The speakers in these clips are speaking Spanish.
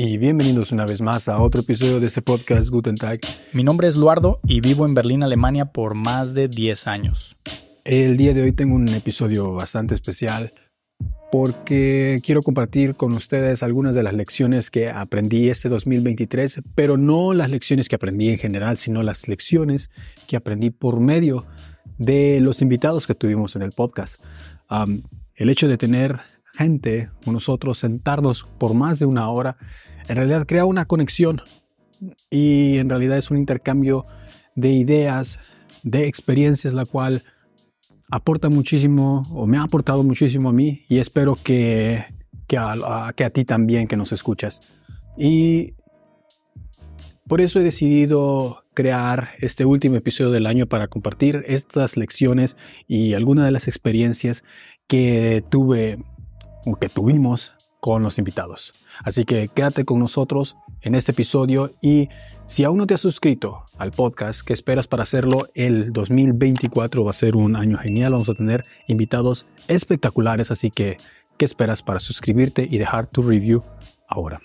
y bienvenidos una vez más a otro episodio de este podcast Guten Tag. Mi nombre es Luardo y vivo en Berlín, Alemania por más de 10 años. El día de hoy tengo un episodio bastante especial porque quiero compartir con ustedes algunas de las lecciones que aprendí este 2023, pero no las lecciones que aprendí en general, sino las lecciones que aprendí por medio de los invitados que tuvimos en el podcast. el hecho de tener gente o nosotros sentarnos por más de una hora, en realidad crea una conexión y en realidad es un intercambio de ideas, de experiencias, la cual aporta muchísimo o me ha aportado muchísimo a mí y espero que, que, a, que a ti también que nos escuchas. Y por eso he decidido crear este último episodio del año para compartir estas lecciones y algunas de las experiencias que tuve que tuvimos con los invitados. Así que quédate con nosotros en este episodio y si aún no te has suscrito al podcast, ¿qué esperas para hacerlo? El 2024 va a ser un año genial, vamos a tener invitados espectaculares, así que ¿qué esperas para suscribirte y dejar tu review ahora?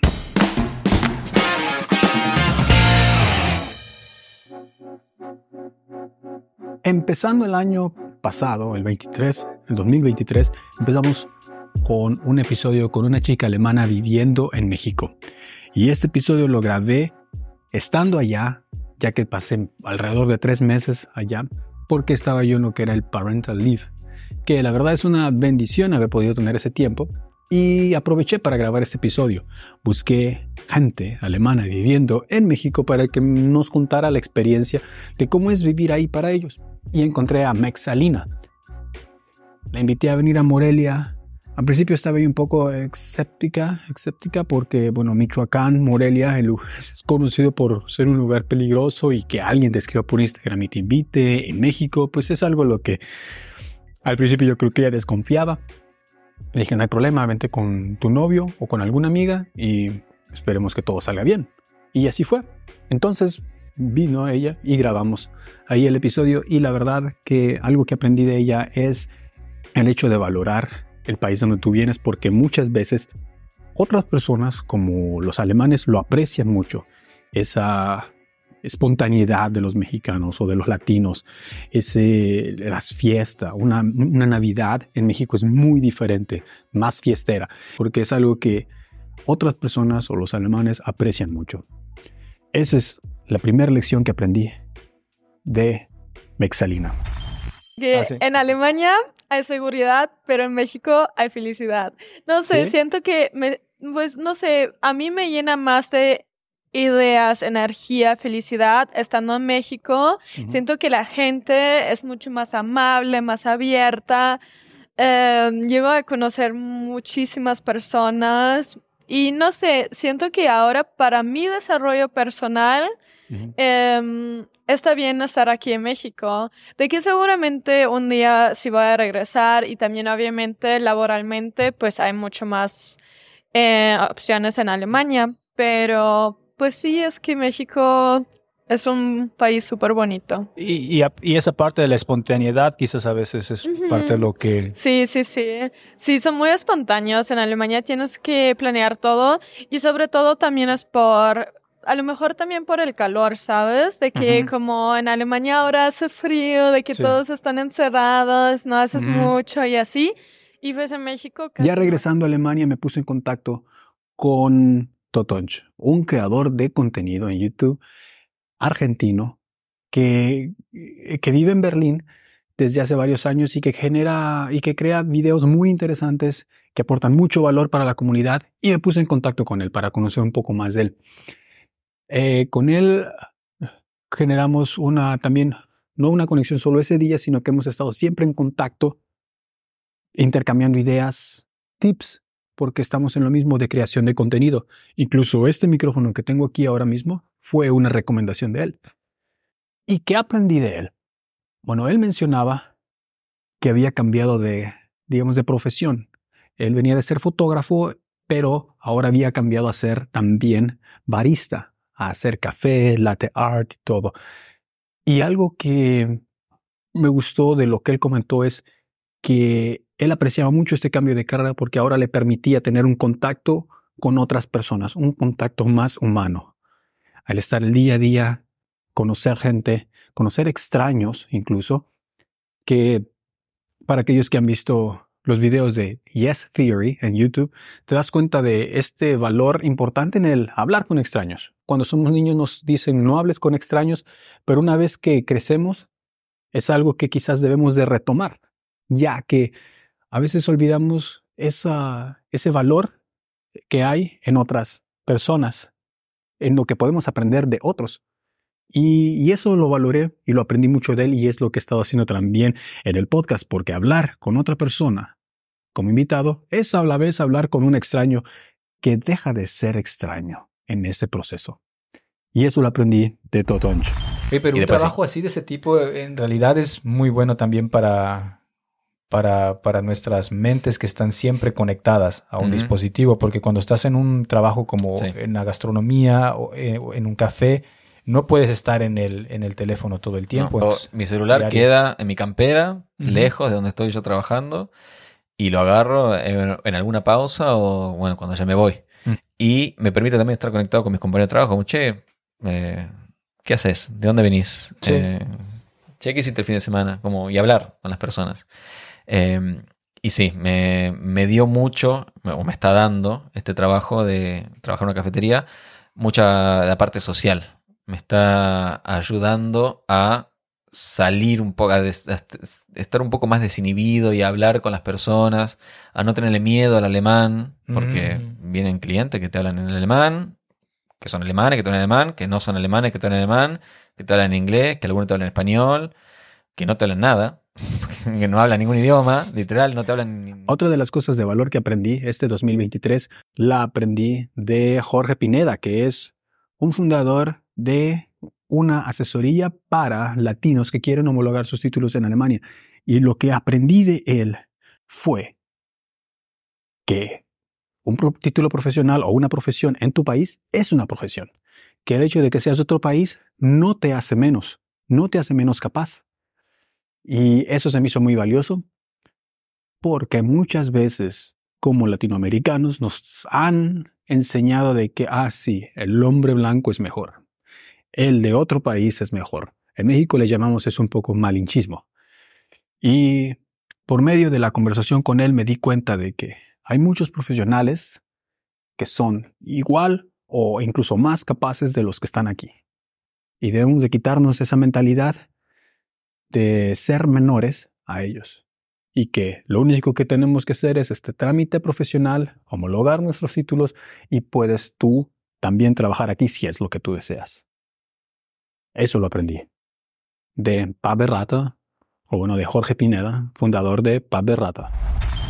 Empezando el año pasado, el 23, el 2023, empezamos con un episodio con una chica alemana viviendo en México. Y este episodio lo grabé estando allá, ya que pasé alrededor de tres meses allá, porque estaba yo en lo que era el parental leave, que la verdad es una bendición haber podido tener ese tiempo. Y aproveché para grabar este episodio. Busqué gente alemana viviendo en México para que nos contara la experiencia de cómo es vivir ahí para ellos. Y encontré a Mexalina. La invité a venir a Morelia al principio estaba un poco escéptica, escéptica porque, bueno, Michoacán, Morelia, es conocido por ser un lugar peligroso y que alguien te escriba por Instagram y te invite. En México, pues es algo lo que al principio yo creo que ella desconfiaba. Le dije, no hay problema, vente con tu novio o con alguna amiga y esperemos que todo salga bien. Y así fue. Entonces vino ella y grabamos ahí el episodio y la verdad que algo que aprendí de ella es el hecho de valorar el país donde tú vienes porque muchas veces otras personas como los alemanes lo aprecian mucho. Esa espontaneidad de los mexicanos o de los latinos, ese, las fiestas, una, una Navidad en México es muy diferente, más fiestera, porque es algo que otras personas o los alemanes aprecian mucho. Esa es la primera lección que aprendí de Mexalina. Que ah, en Alemania hay seguridad, pero en México hay felicidad. No sé, siento que, me, pues no sé, a mí me llena más de ideas, energía, felicidad estando en México. Siento que la gente es mucho más amable, más abierta. Eh, llego a conocer muchísimas personas y no sé, siento que ahora para mi desarrollo personal, Em, está bien estar aquí en México, de que seguramente un día sí voy a regresar y también obviamente laboralmente pues hay mucho más eh, opciones en Alemania, pero pues sí es que México es un país súper bonito. Y, y, esa parte de la espontaneidad quizás a veces es parte de lo que... Sí, sí, sí. Sí, son muy espontáneos. En Alemania tienes que planear todo y sobre todo también es por a lo mejor también por el calor, ¿sabes? De que como en Alemania ahora hace frío, de que todos están encerrados, no haces mucho y así. Y pues en México... ya regresando a Alemania me puse en contacto con Totonch, un creador de contenido en YouTube argentino que, que vive en Berlín desde hace varios años y que genera y que crea videos muy interesantes que aportan mucho valor para la comunidad y me puse en contacto con él para conocer un poco más de él. Eh, con él generamos una también, no una conexión solo ese día, sino que hemos estado siempre en contacto, intercambiando ideas, tips, porque estamos en lo mismo de creación de contenido. Incluso este micrófono que tengo aquí ahora mismo fue una recomendación de él. ¿Y qué aprendí de él? Bueno, él mencionaba que había cambiado de, digamos, de profesión. Él venía de ser fotógrafo, pero ahora había cambiado a ser también barista hacer café, latte art y todo. Y algo que me gustó de lo que él comentó es que él apreciaba mucho este cambio de carrera porque ahora le permitía tener un contacto con otras personas, un contacto más humano. Al estar el día a día, conocer gente, conocer extraños incluso, que para aquellos que han visto los videos de Yes Theory en YouTube, te das cuenta de este valor importante en el hablar con extraños. Cuando somos niños nos dicen no hables con extraños, pero una vez que crecemos es algo que quizás debemos de retomar, ya que a veces olvidamos ese valor que hay en otras personas, en lo que podemos aprender de otros. Y, eso lo valoré y lo aprendí mucho de él y es lo que he estado haciendo también en el podcast, porque hablar con otra persona como invitado es a la vez hablar con un extraño que deja de ser extraño en ese proceso. Y eso lo aprendí de Totoncho. pero un trabajo así de ese tipo en realidad es muy bueno también para, para, para nuestras mentes que están siempre conectadas a un dispositivo, porque cuando estás en un trabajo como en la gastronomía o eh, en un café, no puedes estar en el, en el teléfono todo el tiempo. mi celular queda en mi campera, lejos de donde estoy yo trabajando, y lo agarro en, alguna pausa o, bueno, cuando ya me voy. Mm. Y me permite también estar conectado con mis compañeros de trabajo, como, che, eh, ¿qué haces? ¿De dónde venís? Eh, che, ¿qué hiciste el fin de semana? Como, y hablar con las personas. Em, y sí, me, me, dio mucho, o me está dando este trabajo de trabajar en una cafetería, mucha la parte social me está ayudando a salir un poco, a, estar un poco más desinhibido y a hablar con las personas, a no tenerle miedo al alemán, porque mm. vienen clientes que te hablan en alemán, que son alemanes, que te hablan en alemán, que no son alemanes, que te hablan en alemán, que te hablan en inglés, que algunos te hablan en español, que no te hablan nada, que no hablan ningún idioma, literal, no te hablan. Otra de las cosas de valor que aprendí este 2023 la aprendí de Jorge Pineda, que es un fundador de una asesoría para latinos que quieren homologar sus títulos en Alemania. Y lo que aprendí de él fue que un título profesional o una profesión en tu país es una profesión. Que el hecho de que seas de otro país no te hace menos, no te hace menos capaz. Y eso se me hizo muy valioso porque muchas veces como latinoamericanos nos han enseñado de que, ah, sí, el hombre blanco es mejor el de otro país es mejor. En México le llamamos eso un poco malinchismo. Y por medio de la conversación con él me di cuenta de que hay muchos profesionales que son igual o incluso más capaces de los que están aquí. Y debemos de quitarnos esa mentalidad de ser menores a ellos. Y que lo único que tenemos que hacer es este trámite profesional, homologar nuestros títulos y puedes tú también trabajar aquí si es lo que tú deseas. Eso lo aprendí. De Pab Berrata, o bueno, de Jorge Pineda, fundador de Pab Berrata.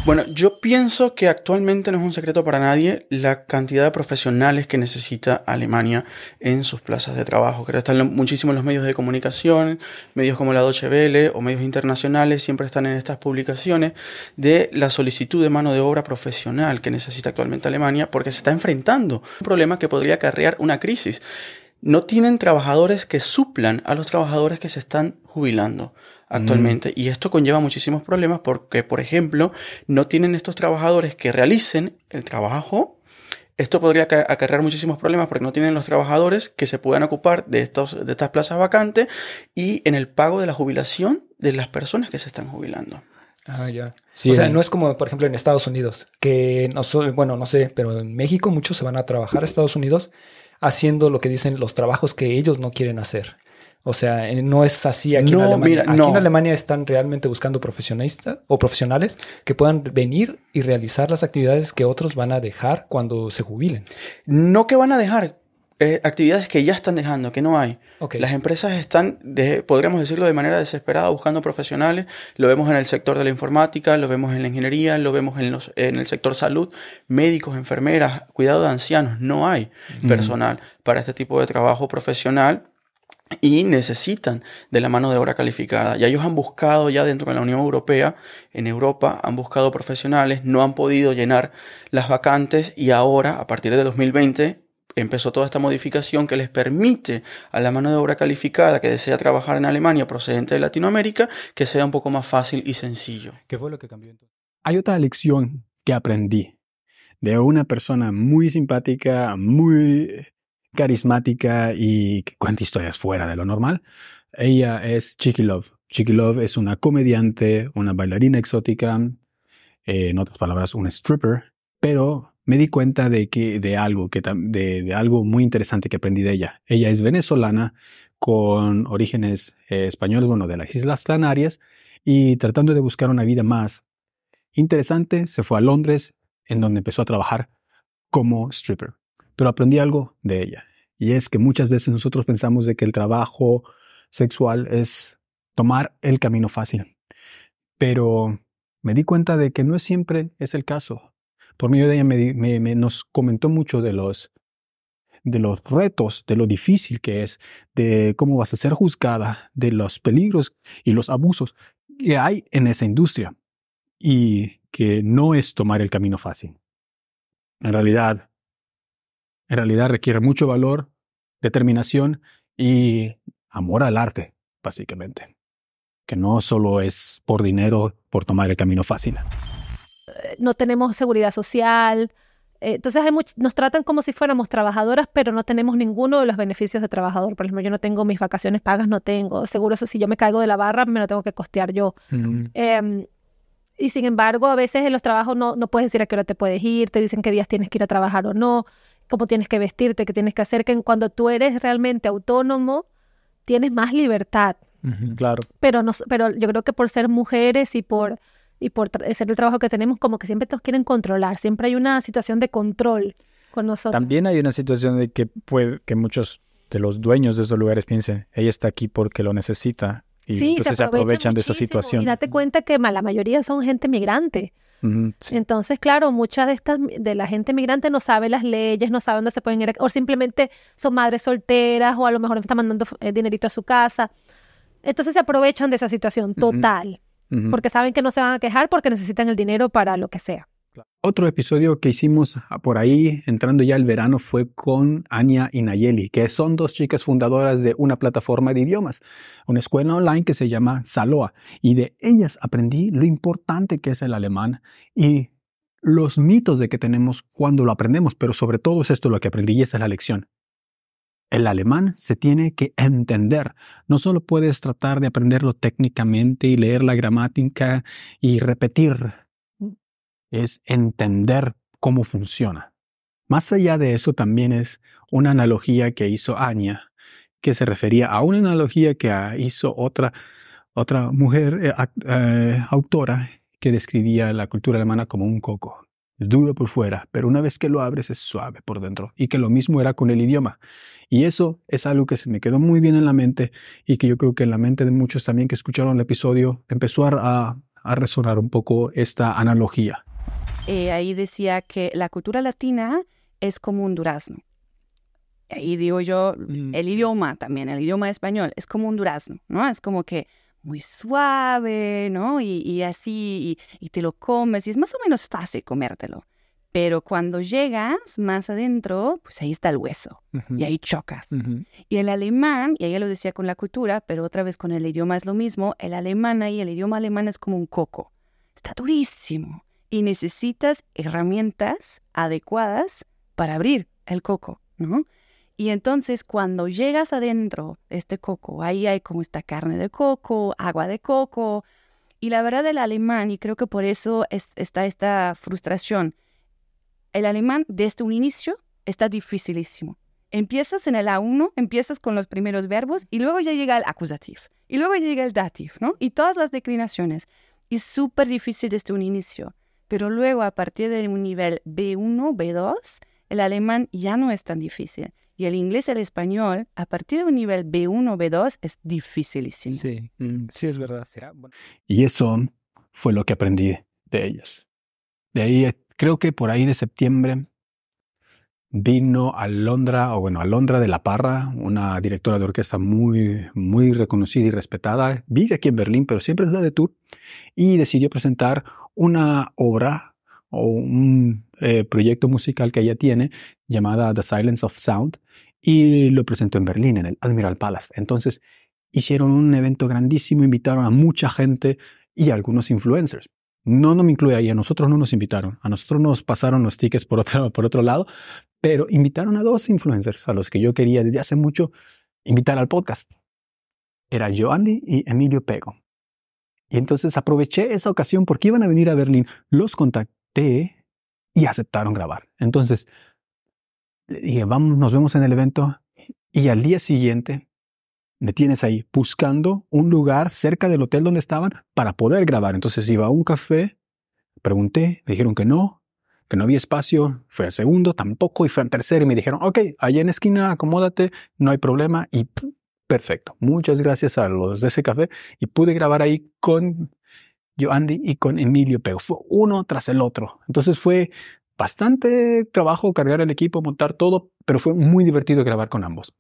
Bueno, yo pienso que actualmente no es un secreto para nadie la cantidad de profesionales que necesita Alemania en sus plazas de trabajo. Creo que están muchísimo los medios de comunicación, medios como la Deutsche Welle o medios internacionales, siempre están en estas publicaciones de la solicitud de mano de obra profesional que necesita actualmente Alemania porque se está enfrentando a un problema que podría acarrear una crisis no tienen trabajadores que suplan a los trabajadores que se están jubilando actualmente. Mm. Y esto conlleva muchísimos problemas porque, por ejemplo, no tienen estos trabajadores que realicen el trabajo. Esto podría acarrear muchísimos problemas porque no tienen los trabajadores que se puedan ocupar de, estos, de estas plazas vacantes y en el pago de la jubilación de las personas que se están jubilando. Ah, ya. o sea, no es como, por ejemplo, en Estados Unidos, que no bueno, no sé, pero en México muchos se van a trabajar a Estados Unidos haciendo lo que dicen los trabajos que ellos no quieren hacer. O sea, no es así aquí en Alemania. aquí en Alemania están realmente buscando profesionistas o profesionales que puedan venir y realizar las actividades que otros van a dejar cuando se jubilen. No que van a dejar, eh, actividades que ya están dejando, que no hay. Las empresas están, podríamos decirlo de manera desesperada, buscando profesionales. Lo vemos en el sector de la informática, lo vemos en la ingeniería, lo vemos en, los, en el sector salud, médicos, enfermeras, cuidado de ancianos. No hay personal para este tipo de trabajo profesional y necesitan de la mano de obra calificada. Ya ellos han buscado, ya dentro de la Unión Europea, en Europa, han buscado profesionales, no han podido llenar las vacantes y ahora, a partir de 2020, empezó toda esta modificación que les permite a la mano de obra calificada que desea trabajar en Alemania procedente de Latinoamérica que sea un poco más fácil y sencillo. ¿Qué fue lo que cambió entonces? Hay otra lección que aprendí de una persona muy simpática, muy carismática y que cuenta historias fuera de lo normal. Ella es Chicky Love. Chicky Love es una comediante, una bailarina exótica, en otras palabras, un stripper, pero me di cuenta de que de algo que de, algo muy interesante que aprendí de ella. Ella es venezolana con orígenes eh, españoles, bueno, de las Islas Canarias y tratando de buscar una vida más interesante, se fue a Londres, en donde empezó a trabajar como stripper. Pero aprendí algo de ella y es que muchas veces nosotros pensamos de que el trabajo sexual es tomar el camino fácil. Pero me di cuenta de que no siempre es el caso por medio de ella me, nos comentó mucho de los, de los retos, de lo difícil que es, de cómo vas a ser juzgada, de los peligros y los abusos que hay en esa industria y que no es tomar el camino fácil. En realidad, en realidad requiere mucho valor, determinación y amor al arte, básicamente. Que no solo es por dinero, por tomar el camino fácil no tenemos seguridad social. Eh, entonces nos tratan como si fuéramos trabajadoras, pero no tenemos ninguno de los beneficios de trabajador. Por ejemplo, yo no tengo mis vacaciones pagas, no tengo. Seguro eso si yo me caigo de la barra, me lo tengo que costear yo. Em, y sin embargo, a veces en los trabajos no, no puedes decir a qué hora te puedes ir, te dicen qué días tienes que ir a trabajar o no, cómo tienes que vestirte, qué tienes que hacer, que cuando tú eres realmente autónomo, tienes más libertad. claro. Pero, no, pero yo creo que por ser mujeres y por y por ser el trabajo que tenemos, como que siempre nos quieren controlar, siempre hay una situación de control con nosotros. También hay una situación de que, puede, que muchos de los dueños de esos lugares piensen, ella está aquí porque lo necesita. Y entonces se aprovechan, de esa situación. Y date cuenta que la mayoría son gente migrante. Entonces, claro, muchas de estas, de la gente migrante no sabe las leyes, no sabe dónde se pueden ir, o simplemente son madres solteras, o a lo mejor están mandando eh, dinerito a su casa. Entonces se aprovechan de esa situación total porque saben que no se van a quejar porque necesitan el dinero para lo que sea. Otro episodio que hicimos por ahí, entrando ya el verano, fue con Anya y Nayeli, que son dos chicas fundadoras de una plataforma de idiomas, una escuela online que se llama Saloa. Y de ellas aprendí lo importante que es el alemán y los mitos de que tenemos cuando lo aprendemos, pero sobre todo es esto lo que aprendí y esa es la lección. El alemán se tiene que entender. No solo puedes tratar de aprenderlo técnicamente y leer la gramática y repetir. Es entender cómo funciona. Más allá de eso también es una analogía que hizo Anya, que se refería a una analogía que hizo otra, otra mujer eh, eh, autora que describía la cultura alemana como un coco. Es duro por fuera, pero una vez que lo abres es suave por dentro. Y que lo mismo era con el idioma. Y eso es algo que se me quedó muy bien en la mente y que yo creo que en la mente de muchos también que escucharon el episodio empezó a, resonar un poco esta analogía. Eh, ahí decía que la cultura latina es como un durazno. Ahí digo yo, mm, el idioma también, el idioma español, es como un durazno, ¿no? Es como que muy suave, ¿no? Y, así, y, te lo comes, y es más o menos fácil comértelo. Pero cuando llegas más adentro, pues ahí está el hueso, y ahí chocas. Y el alemán, y ella lo decía con la cultura, pero otra vez con el idioma es lo mismo, el alemán ahí, el idioma alemán es como un coco. Está durísimo. Y necesitas herramientas adecuadas para abrir el coco, ¿no? Y entonces cuando llegas adentro este coco, ahí hay como esta carne de coco, agua de coco. Y la verdad del alemán, y creo que por eso está esta frustración, el alemán desde un inicio está dificilísimo. Empiezas en el A1, empiezas con los primeros verbos y luego ya llega el acusativo. Y luego llega el dativo, ¿no? Y todas las declinaciones. Y súper difícil desde un inicio. Pero luego a partir de un nivel B1, B2, el alemán ya no es tan difícil. Y el inglés y el español, a partir de un nivel B1 B2, es dificilísimo. Sí, mm, sí es verdad. Y eso fue lo que aprendí de ellos. De ahí, creo que por ahí de septiembre vino a Londra, o bueno, a Londra de la Parra, una directora de orquesta muy, muy reconocida y respetada. Vive aquí en Berlín, pero siempre es la de tour. Y decidió presentar una obra o un eh, proyecto musical que ella tiene llamada The Silence of Sound y lo presentó en Berlín, en el Admiral Palace. Entonces hicieron un evento grandísimo, invitaron a mucha gente y algunos influencers. No, no me incluye ahí. A nosotros no nos invitaron. A nosotros nos pasaron los tickets por otro, por otro lado, pero invitaron a dos influencers a los que yo quería desde hace mucho invitar al podcast. Era Joanny y Emilio Pego. Y entonces aproveché esa ocasión porque iban a venir a Berlín. Los contacté y aceptaron grabar. Entonces, vamos, nos vemos en el evento. Y al día siguiente me tienes ahí buscando un lugar cerca del hotel donde estaban para poder grabar. Entonces iba a un café, pregunté, me dijeron que no, que no había espacio. Fue al segundo, tampoco, y fue al tercero y me dijeron, ok, allá en esquina, acomódate, no hay problema. Y perfecto. Muchas gracias a los de ese café y pude grabar ahí con Andy y con Emilio Pego. Fue uno tras el otro. Entonces fue bastante trabajo cargar el equipo, montar todo, pero fue muy divertido grabar con ambos.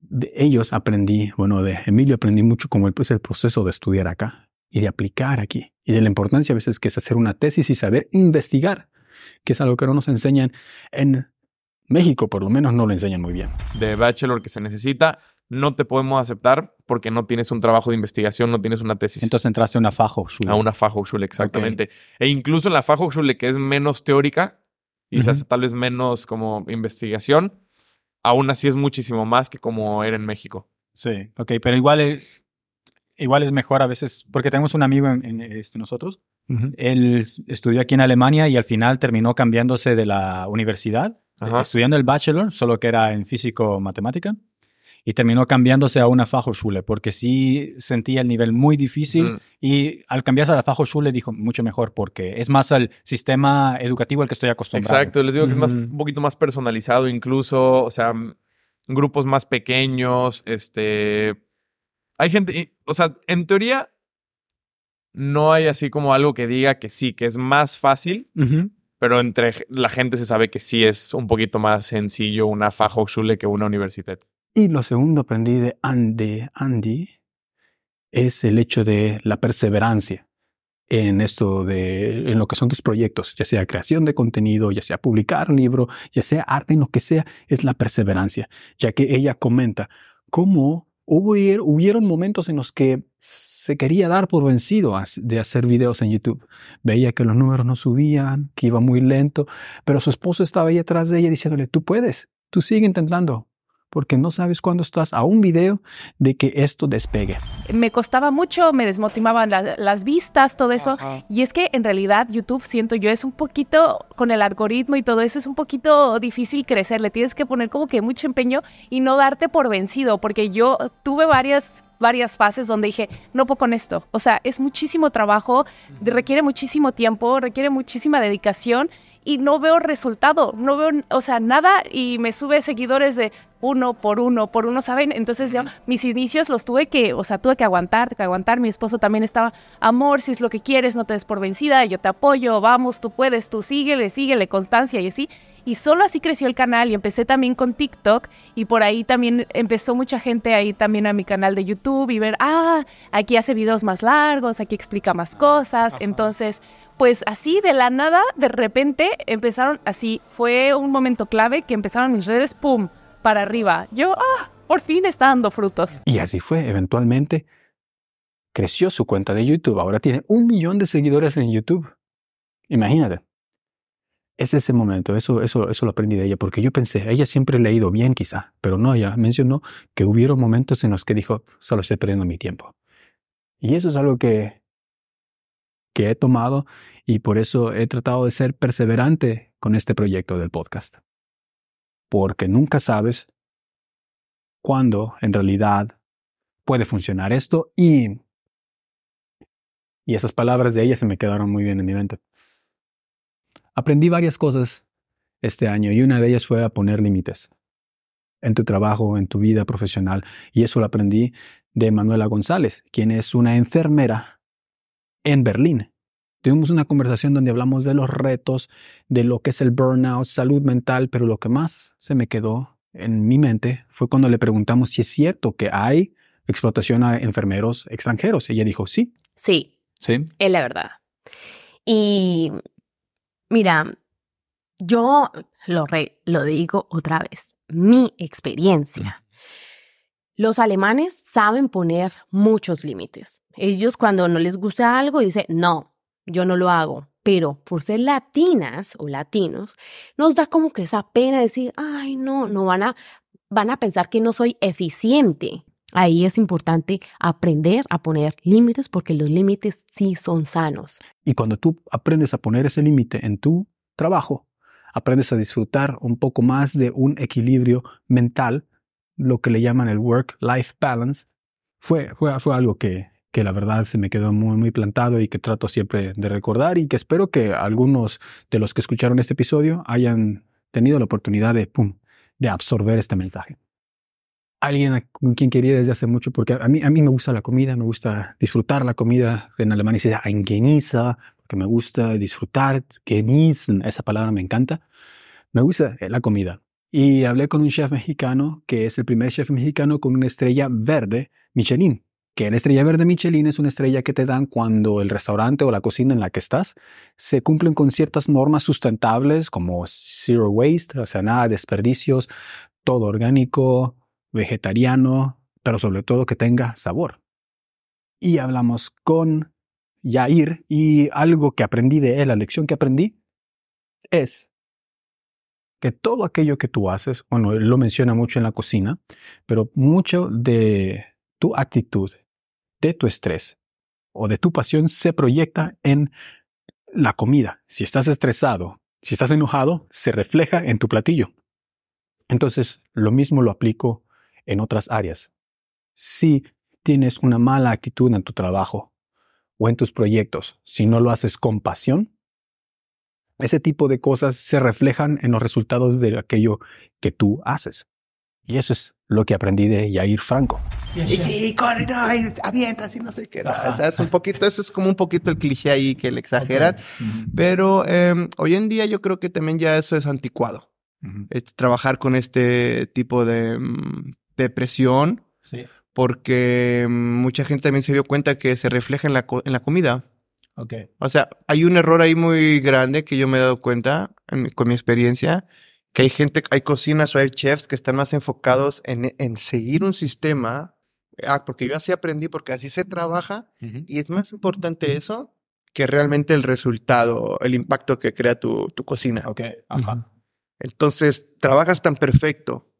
De ellos aprendí, bueno, de Emilio aprendí mucho como el, pues, el proceso de estudiar acá y de aplicar aquí y de la importancia a veces que es hacer una tesis y saber investigar, que es algo que no nos enseñan en México, por lo menos no lo enseñan muy bien. De bachelor que se necesita, no te podemos aceptar porque no tienes un trabajo de investigación, no tienes una tesis. Entonces entraste a una Fachhochschule. A una Fachhochschule, exactamente. E incluso en la Fachhochschule, que es menos teórica y se hace tal vez menos como investigación, aún así es muchísimo más que como era en México. Sí, ok, pero igual es, igual es mejor a veces, porque tenemos un amigo en, este, nosotros, él estudió aquí en Alemania y al final terminó cambiándose de la universidad, estudiando el bachelor, solo que era en físico-matemática y terminó cambiándose a una Fachhochschule porque sí sentía el nivel muy difícil y al cambiarse a la Fachhochschule dijo mucho mejor porque es más el sistema educativo al que estoy acostumbrado. Exacto, les digo que es más, un poquito más personalizado incluso, o sea, grupos más pequeños, este... Hay gente, o sea, en teoría no hay así como algo que diga que sí, que es más fácil, pero entre la gente se sabe que sí es un poquito más sencillo una Fachhochschule que una universidad. Y lo segundo aprendí de Andy, Andy es el hecho de la perseverancia en esto de en lo que son tus proyectos, ya sea creación de contenido, ya sea publicar un libro, ya sea arte, en lo que sea, es la perseverancia, ya que ella comenta cómo hubo, hubieron momentos en los que se quería dar por vencido de hacer videos en YouTube. Veía que los números no subían, que iba muy lento, pero su esposo estaba ahí atrás de ella diciéndole, tú puedes, tú sigue intentando, porque no sabes cuándo estás a un video de que esto despegue. Me costaba mucho, me desmotivaban las vistas, todo eso. Y es que en realidad YouTube, siento yo, es un poquito, con el algoritmo y todo eso, es un poquito difícil crecer. Le tienes que poner como que mucho empeño y no darte por vencido, porque yo tuve varias varias fases donde dije, no puedo con esto. O sea, es muchísimo trabajo, requiere muchísimo tiempo, requiere muchísima dedicación y no veo resultado, no veo, o sea, nada y me sube seguidores de uno por uno, por uno, ¿saben? Entonces yo, mis inicios los tuve que, o sea, tuve que aguantar, que aguantar. Mi esposo también estaba, amor, si es lo que quieres, no te des por vencida, yo te apoyo, vamos, tú puedes, tú síguele, síguele, constancia y así. Y solo así creció el canal y empecé también con TikTok y por ahí también empezó mucha gente ahí también a mi canal de YouTube y ver, ah, aquí hace videos más largos, aquí explica más cosas. Entonces, pues así de la nada, de repente empezaron así, fue un momento clave que empezaron mis redes, ¡pum!, para arriba. Yo, ah, por fin está dando frutos. Y así fue, eventualmente creció su cuenta de YouTube. Ahora tiene un millón de seguidores en YouTube. Imagínate. Es ese momento, eso, eso, eso lo aprendí de ella, porque yo pensé, ella siempre ha ido bien quizá, pero no, ella mencionó que hubieron momentos en los que dijo, solo estoy perdiendo mi tiempo. Y eso es algo que, que he tomado y por eso he tratado de ser perseverante con este proyecto del podcast. Porque nunca sabes cuándo en realidad puede funcionar esto y, y esas palabras de ella se me quedaron muy bien en mi mente. Aprendí varias cosas este año y una de ellas fue a poner límites en tu trabajo, en tu vida profesional. Y eso lo aprendí de Manuela González, quien es una enfermera en Berlín. Tuvimos una conversación donde hablamos de los retos, de lo que es el burnout, salud mental, pero lo que más se me quedó en mi mente fue cuando le preguntamos si es cierto que hay explotación a enfermeros extranjeros. Ella dijo sí. Sí. Sí. Es la verdad. Y Mira, yo lo, lo digo otra vez, mi experiencia. Los alemanes saben poner muchos límites. Ellos cuando no les gusta algo dicen, no, yo no lo hago, pero por ser latinas o latinos, nos da como que esa pena decir, ay, no, no van a, van a pensar que no soy eficiente. Ahí es importante aprender a poner límites porque los límites sí son sanos. Y cuando tú aprendes a poner ese límite en tu trabajo, aprendes a disfrutar un poco más de un equilibrio mental, lo que le llaman el work-life balance, fue, fue, fue algo que, que la verdad se me quedó muy, muy plantado y que trato siempre de recordar y que espero que algunos de los que escucharon este episodio hayan tenido la oportunidad de, pum, de absorber este mensaje alguien con quien quería desde hace mucho, porque a mí, a mí me gusta la comida, me gusta disfrutar la comida. En alemán se dice genieße, porque me gusta disfrutar, genießen, esa palabra me encanta. Me gusta eh, la comida. Y hablé con un chef mexicano, que es el primer chef mexicano con una estrella verde Michelin. Que la estrella verde Michelin es una estrella que te dan cuando el restaurante o la cocina en la que estás se cumplen con ciertas normas sustentables como zero waste, o sea, nada de desperdicios, todo orgánico, vegetariano, pero sobre todo que tenga sabor. Y hablamos con Yair y algo que aprendí de él, la lección que aprendí, es que todo aquello que tú haces, bueno, él lo menciona mucho en la cocina, pero mucho de tu actitud, de tu estrés o de tu pasión se proyecta en la comida. Si estás estresado, si estás enojado, se refleja en tu platillo. Entonces, lo mismo lo aplico en otras áreas. Si tienes una mala actitud en tu trabajo o en tus proyectos, si no lo haces con pasión, ese tipo de cosas se reflejan en los resultados de aquello que tú haces. Y eso es lo que aprendí de Yair Franco. Y sí, corre, no, avientas y no sé qué. o sea, es un poquito, eso es como un poquito el cliché ahí que le exageran. Pero em, hoy en día yo creo que también ya eso es anticuado. es trabajar con este tipo de mm, depresión. Sí. Porque mucha gente también se dio cuenta que se refleja en la, en la comida. Okay. O sea, hay un error ahí muy grande que yo me he dado cuenta con mi experiencia, que hay gente, hay cocinas o hay chefs que están más enfocados en, en seguir un sistema. Ah, porque yo así aprendí, porque así se trabaja. Y es más importante eso que realmente el resultado, el impacto que crea tu, tu cocina. Ok, ajá. Entonces, trabajas tan perfecto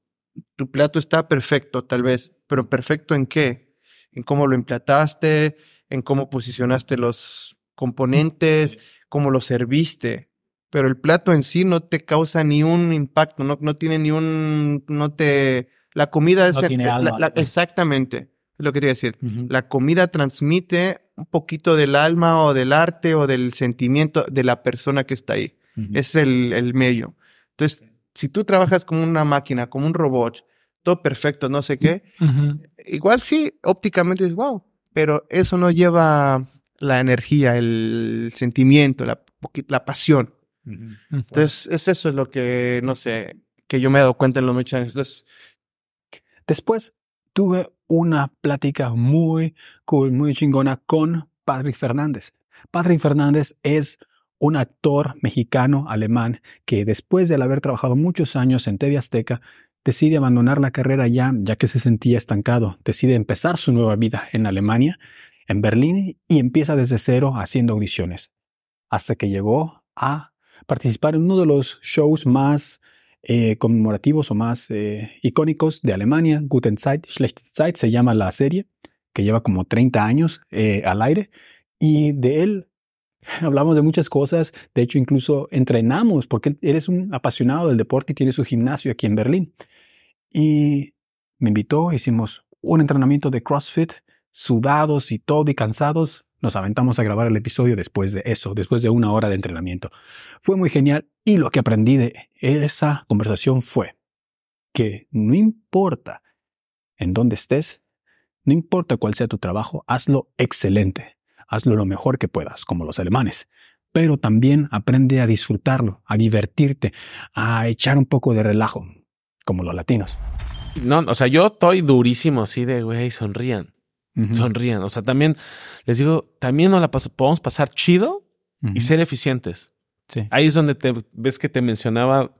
tu plato está perfecto, tal vez, pero perfecto en qué? En cómo lo emplataste, en cómo posicionaste los componentes, cómo lo serviste. Pero el plato en sí no te causa ni un impacto, no, no tiene ni un, no te, la comida es, tiene alma. exactamente, es lo que te iba a decir. La comida transmite un poquito del alma o del arte o del sentimiento de la persona que está ahí. Es el, el medio. Entonces, si tú trabajas como una máquina, como un robot, todo perfecto, no sé qué, igual sí, ópticamente es wow, pero eso no lleva la energía, el sentimiento, la, la pasión. Entonces, es eso lo que, no sé, que yo me he dado cuenta en los muchos años. Después tuve una plática muy cool, muy chingona con Patrick Fernández. Patrick Fernández es un actor mexicano-alemán que después de haber trabajado muchos años en TV Azteca, decide abandonar la carrera ya, ya que se sentía estancado, decide empezar su nueva vida en Alemania, en Berlín, y empieza desde cero haciendo audiciones, hasta que llegó a participar en uno de los shows más eh, conmemorativos o más eh, icónicos de Alemania, Guten Zeit, Schlechte Zeit, se llama la serie, que lleva como 30 años eh, al aire, y de él Hablamos de muchas cosas, de hecho incluso entrenamos, porque eres un apasionado del deporte y tiene su gimnasio aquí en Berlín. Y me invitó, hicimos un entrenamiento de CrossFit, sudados y todo y cansados. Nos aventamos a grabar el episodio después de eso, después de una hora de entrenamiento. Fue muy genial y lo que aprendí de esa conversación fue que no importa en dónde estés, no importa cuál sea tu trabajo, hazlo excelente hazlo lo mejor que puedas, como los alemanes, pero también aprende a disfrutarlo, a divertirte, a echar un poco de relajo, como los latinos. No, o sea, yo estoy durísimo así de, güey, sonrían, sonrían. O sea, también, les digo, también nos la podemos pasar chido y ser eficientes. Sí. Ahí es donde te ves que te mencionaba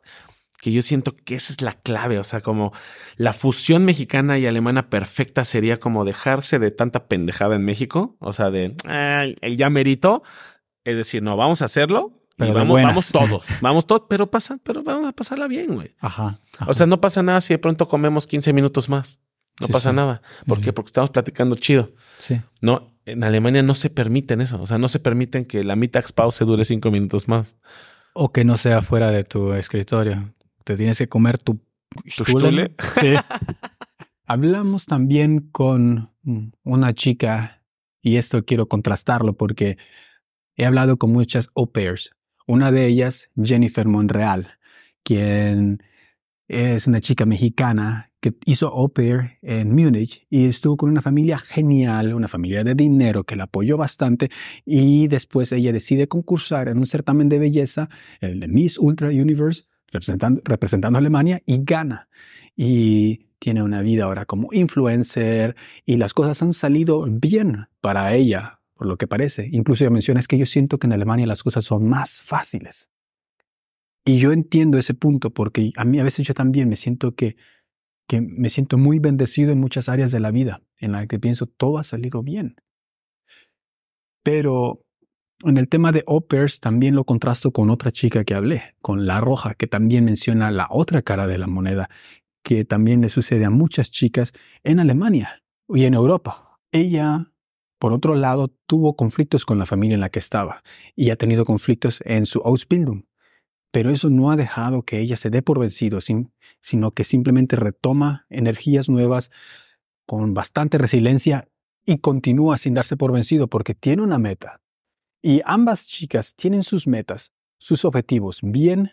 que yo siento que esa es la clave, o sea, como la fusión mexicana y alemana perfecta sería como dejarse de tanta pendejada en México, o sea, de, ya merito, es decir, no, vamos a hacerlo. Pero vamos, vamos todos, vamos todos, pero pasa, pero vamos a pasarla bien, güey. Ajá, O sea, no pasa nada si de pronto comemos 15 minutos más. No pasa nada. ¿Por qué? Porque estamos platicando chido. Sí. No, en Alemania no se permiten eso. O sea, no se permiten que la pause dure cinco minutos más. O que no sea fuera de tu escritorio. Te tienes que comer tu, ¿Tu stule. Sí. Hablamos también con una chica, y esto quiero contrastarlo porque he hablado con muchas au pairs. Una de ellas, Jennifer Monreal, quien es una chica mexicana que hizo au pair en Múnich y estuvo con una familia genial, una familia de dinero que la apoyó bastante y después ella decide concursar en un certamen de belleza, el de Miss Ultra Universe, representando, representando a Alemania y gana. Y tiene una vida ahora como influencer y las cosas han salido bien para ella, por lo que parece. Incluso ella menciona es que yo siento que en Alemania las cosas son más fáciles. Y yo entiendo ese punto porque a mí a veces yo también me siento que que me siento muy bendecido en muchas áreas de la vida, en la que pienso todo ha salido bien. Pero en el tema de Opers también lo contrasto con otra chica que hablé, con La Roja, que también menciona la otra cara de la moneda, que también le sucede a muchas chicas en Alemania y en Europa. Ella, por otro lado, tuvo conflictos con la familia en la que estaba y ha tenido conflictos en su Ausbildung, pero eso no ha dejado que ella se dé por vencido, sino que simplemente retoma energías nuevas con bastante resiliencia y continúa sin darse por vencido porque tiene una meta. Y ambas chicas tienen sus metas, sus objetivos bien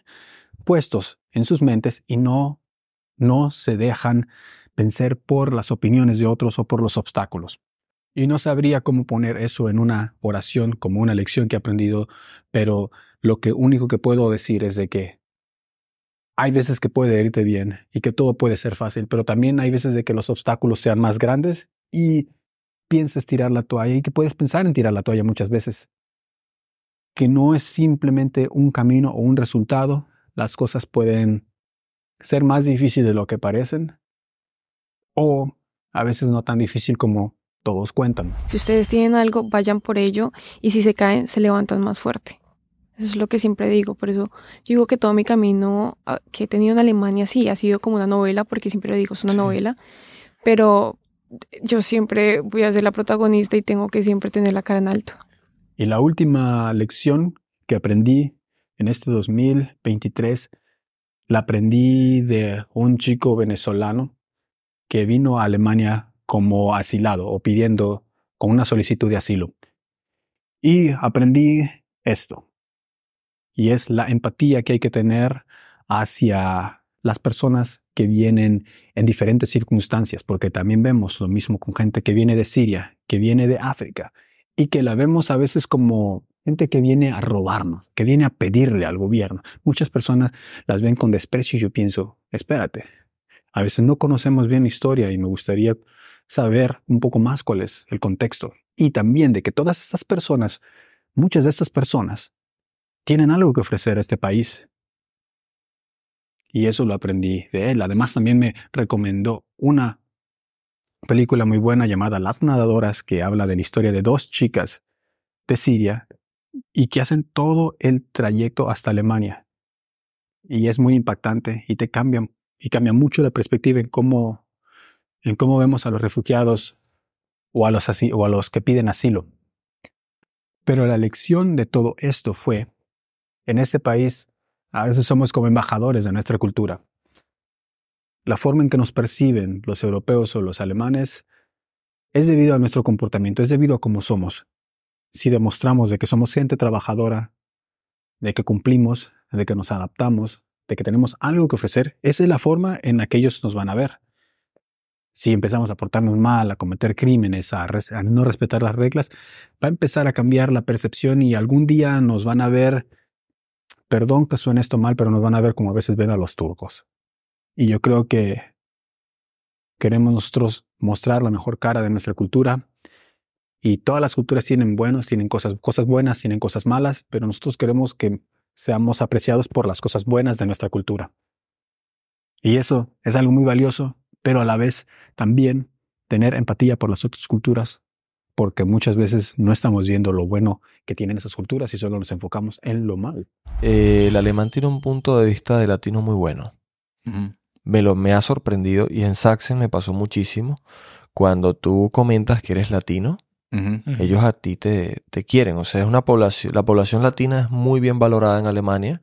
puestos en sus mentes y no, no se dejan vencer por las opiniones de otros o por los obstáculos. Y no sabría cómo poner eso en una oración como una lección que he aprendido, pero lo que único que puedo decir es de que hay veces que puede irte bien y que todo puede ser fácil, pero también hay veces de que los obstáculos sean más grandes y pienses tirar la toalla y que puedes pensar en tirar la toalla muchas veces. Que no es simplemente un camino o un resultado, las cosas pueden ser más difíciles de lo que parecen o a veces no tan difícil como todos cuentan. Si ustedes tienen algo, vayan por ello y si se caen, se levantan más fuerte. Eso es lo que siempre digo. Por eso digo que todo mi camino ah, que he tenido en Alemania sí ha sido como una novela, porque siempre lo digo, es una novela. Pero yo siempre voy a ser la protagonista y tengo que siempre tener la cara en alto. Y la última lección que aprendí en este 2023 la aprendí de un chico venezolano que vino a Alemania como asilado o pidiendo con una solicitud de asilo. Y aprendí esto y es la empatía que hay que tener hacia las personas que vienen en diferentes circunstancias, porque también vemos lo mismo con gente que viene de Siria, que viene de África, y que la vemos a veces como gente que viene a robarnos, que viene a pedirle al gobierno. Muchas personas las ven con desprecio y yo pienso, espérate, a veces no conocemos bien la historia y me gustaría saber un poco más cuál es el contexto. Y también de que todas estas personas, muchas de estas personas, tienen algo que ofrecer a este país. Y eso lo aprendí de él. Además, también me recomendó una película muy buena llamada Las Nadadoras, que habla de la historia de dos chicas de Siria y que hacen todo el trayecto hasta Alemania. Y es muy impactante y te cambia, y cambia mucho la perspectiva en cómo, en cómo vemos a los refugiados o a los, o a los que piden asilo. Pero la lección de todo esto fue en este país a veces somos como embajadores de nuestra cultura. La forma en que nos perciben los europeos o los alemanes es debido a nuestro comportamiento, es debido a cómo somos. Si demostramos de que somos gente trabajadora, de que cumplimos, de que nos adaptamos, de que tenemos algo que ofrecer, esa es la forma en que ellos nos van a ver. Si empezamos a portarnos mal, a cometer crímenes, a, a no respetar las reglas, va a empezar a cambiar la percepción y algún día nos van a ver Perdón que suene esto mal, pero nos van a ver como a veces ven a los turcos. Y yo creo que queremos nosotros mostrar la mejor cara de nuestra cultura. Y todas las culturas tienen buenos, tienen cosas, cosas buenas, tienen cosas malas, pero nosotros queremos que seamos apreciados por las cosas buenas de nuestra cultura. Y eso es algo muy valioso, pero a la vez también tener empatía por las otras culturas porque muchas veces no estamos viendo lo bueno que tienen esas culturas y solo nos enfocamos en lo mal. Eh, el alemán tiene un punto de vista de latino muy bueno. Me, lo, me ha sorprendido y en Sachsen me pasó muchísimo. Cuando tú comentas que eres latino, ellos a ti te, te, quieren. O sea, es una población, la población latina es muy bien valorada en Alemania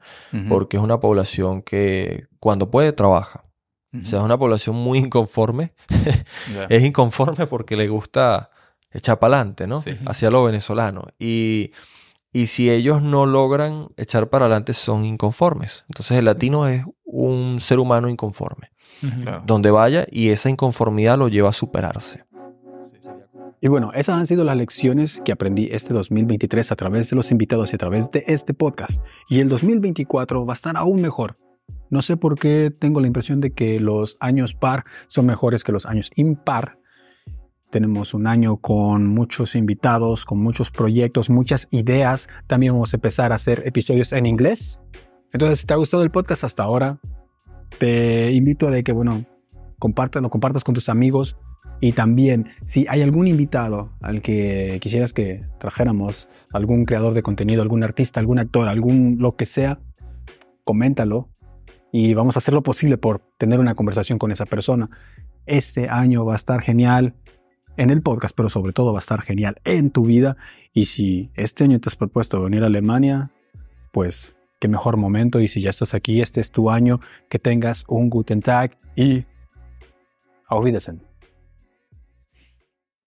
porque es una población que cuando puede trabaja. O sea, es una población muy inconforme. es inconforme porque le gusta echar para adelante, ¿no? Hacia lo venezolano. Y, y si ellos no logran echar para adelante, son inconformes. Entonces el latino es un ser humano inconforme. Donde vaya y esa inconformidad lo lleva a superarse. Y bueno, esas han sido las lecciones que aprendí este 2023 a través de los invitados y a través de este podcast. Y el 2024 va a estar aún mejor. No sé por qué tengo la impresión de que los años par son mejores que los años impar. Tenemos un año con muchos invitados, con muchos proyectos, muchas ideas. También vamos a empezar a hacer episodios en inglés. Entonces, si te ha gustado el podcast hasta ahora, te invito a de que, bueno, compártelo, compartas con tus amigos, y también, si hay algún invitado al que quisieras que trajéramos, algún creador de contenido, algún artista, algún actor, algún lo que sea, coméntalo y vamos a hacer lo posible por tener una conversación con esa persona. Este año va a estar genial en el podcast, pero sobre todo va a estar genial en tu vida. Y si este año te has propuesto venir a Alemania, pues qué mejor momento. Y si ya estás aquí, este es tu año, que tengas un Guten Tag y auf.